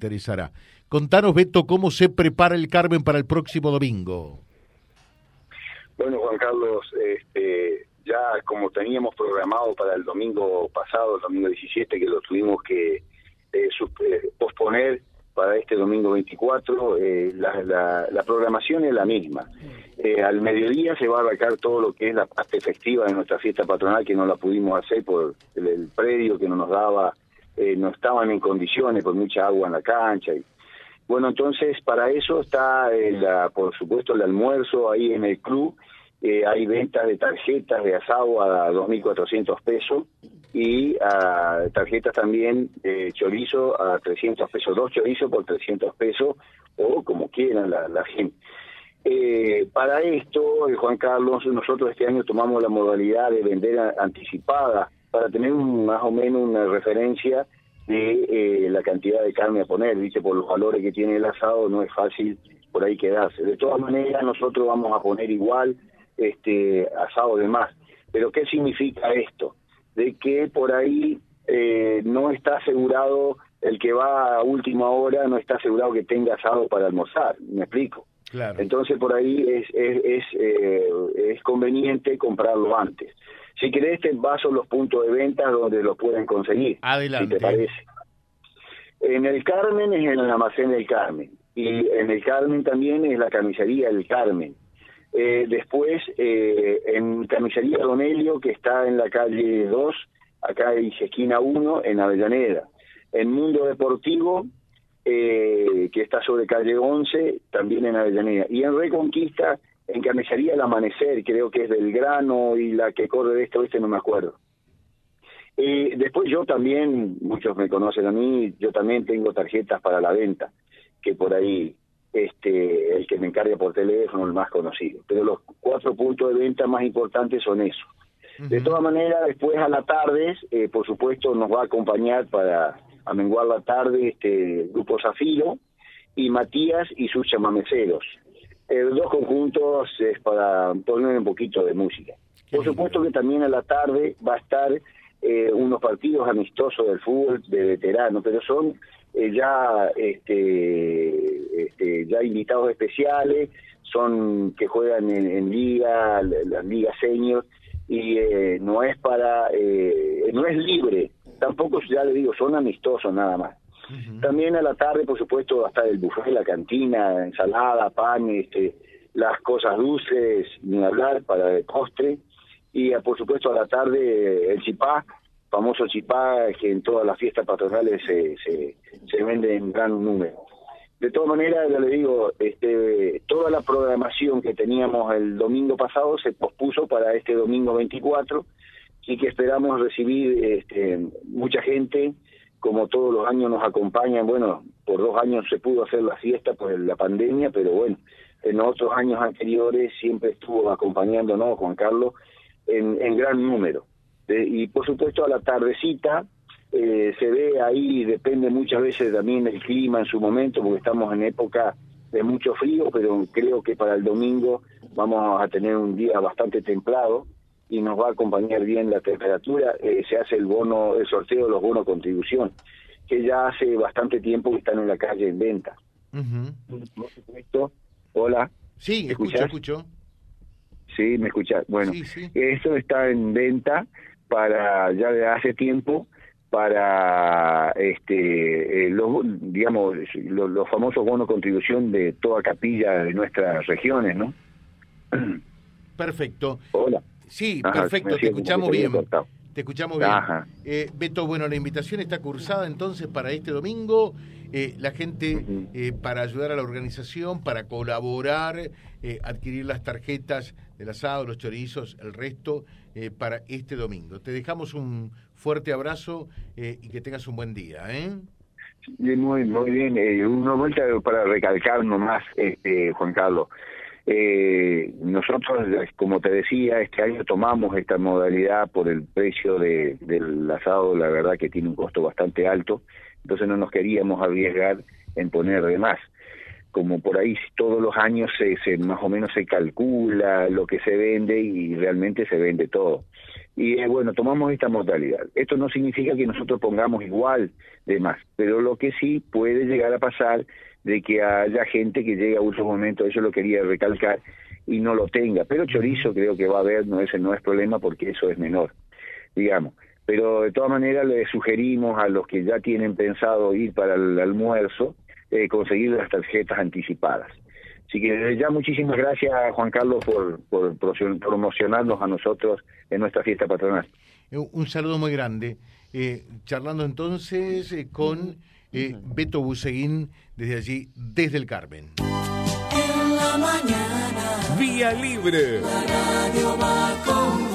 interesará. Contanos, Beto, cómo se prepara el Carmen para el próximo domingo. Bueno, Juan Carlos, este, ya como teníamos programado para el domingo pasado, el domingo 17, que lo tuvimos que eh, eh, posponer para este domingo 24, eh, la, la, programación es la misma. al mediodía se va a arrancar todo lo que es la parte efectiva de nuestra fiesta patronal, que no la pudimos hacer por el, predio que no nos daba, no estaban en condiciones, por mucha agua en la cancha. Y, bueno, entonces para eso está, por supuesto, el almuerzo ahí en el club eh, hay ventas de tarjetas de asado a 2.400 pesos y a tarjetas también de chorizo a 300 pesos, dos chorizos por 300 pesos o como quieran la, gente. Eh, para esto, eh, Juan Carlos, nosotros este año tomamos la modalidad de vender anticipada para tener más o menos una referencia de la cantidad de carne a poner, dice por los valores que tiene el asado no es fácil por ahí quedarse. De todas maneras, nosotros vamos a poner igual este, asado de más. Pero ¿qué significa esto? De que por ahí eh, no está asegurado, el que va a última hora no está asegurado que tenga asado para almorzar, ¿me explico? Claro. Entonces por ahí es, es, es, eh, es conveniente comprarlo antes. Si querés te paso los puntos de venta donde lo pueden conseguir. Adelante. te parece. En el Carmen es en el almacén del Carmen. Y en el Carmen también es la camisería del Carmen. Eh, después, eh, en Camisería Donelio, que está en la calle 2, acá en esquina 1, en Avellaneda. En Mundo Deportivo, eh, que está sobre calle 11, también en Avellaneda. Y en Reconquista, en Camisería El Amanecer, creo que es del grano y la que corre de este oeste, no me acuerdo. después yo también, muchos me conocen a mí, yo también tengo tarjetas para la venta, que por ahí este, el que me encarga por teléfono, el más conocido. Pero los cuatro puntos de venta más importantes son esos. De todas maneras, después a la tarde, eh, por supuesto, nos va a acompañar para amenguar la tarde este Grupo Zafiro y Matías y sus chamameceros. Eh, dos conjuntos es para poner un poquito de música. Por supuesto que también a la tarde va a estar eh, unos partidos amistosos del fútbol de veteranos, pero son eh, ya este, este, ya invitados especiales, son que juegan en, liga, las ligas senior, y eh, no es para, eh, no es libre, tampoco ya le digo, son amistosos nada más. También a la tarde, por supuesto, va a estar el buffet, la cantina, ensalada, pan, este, las cosas dulces, ni hablar, para el postre. Y por supuesto a la tarde el chipá, famoso chipá que en todas las fiestas patronales se, se, se vende en gran número. De todas maneras, ya le digo, este, toda la programación que teníamos el domingo pasado se pospuso para este domingo 24 y que esperamos recibir este, mucha gente, como todos los años nos acompañan, bueno, por dos años se pudo hacer la fiesta por la pandemia, pero bueno, en otros años anteriores siempre estuvo acompañándonos Juan Carlos en, en gran número. Y por supuesto a la tardecita eh, se ve ahí, depende muchas veces también del clima en su momento, porque estamos en época de mucho frío, pero creo que para el domingo vamos a tener un día bastante templado y nos va a acompañar bien la temperatura. Eh, se hace el bono, el sorteo de los bonos contribución, que ya hace bastante tiempo que están en la calle en venta. Por supuesto, hola. Sí, escucho, escucho. Sí, me escuchas. Bueno, eso está en venta para ya de hace tiempo para este eh, los digamos los, famosos bonos contribución de toda capilla de nuestras regiones no perfecto hola sí perfecto te escuchamos bien te escuchamos bien eh, Beto bueno la invitación está cursada entonces para este domingo eh, la gente eh, para ayudar a la organización, para colaborar, eh, adquirir las tarjetas del asado, los chorizos, el resto, para este domingo. Te dejamos un fuerte abrazo y que tengas un buen día. ¿eh? Muy, muy bien. una vuelta para recalcar nomás, este, Juan Carlos. Nosotros, como te decía, este año tomamos esta modalidad por el precio de, del asado, la verdad que tiene un costo bastante alto entonces no nos queríamos arriesgar en poner de más. Como por ahí todos los años se, se más o menos se calcula lo que se vende y realmente se vende todo. y eh, bueno, tomamos esta modalidad. Esto no significa que nosotros pongamos igual de más, pero lo que sí puede llegar a pasar de que haya gente que llegue a últimos momentos, eso lo quería recalcar, y no lo tenga. Pero chorizo creo que va a haber, no ese no es problema porque eso es menor, digamos. Pero de todas maneras le sugerimos a los que ya tienen pensado ir para el almuerzo eh, conseguir las tarjetas anticipadas. Así que ya muchísimas gracias Juan Carlos por, por promocionarnos a nosotros en nuestra fiesta patronal. Eh, un saludo muy grande. Eh, charlando entonces con Beto Buseguín desde allí, desde el Carmen. En la mañana. Vía Libre. La radio va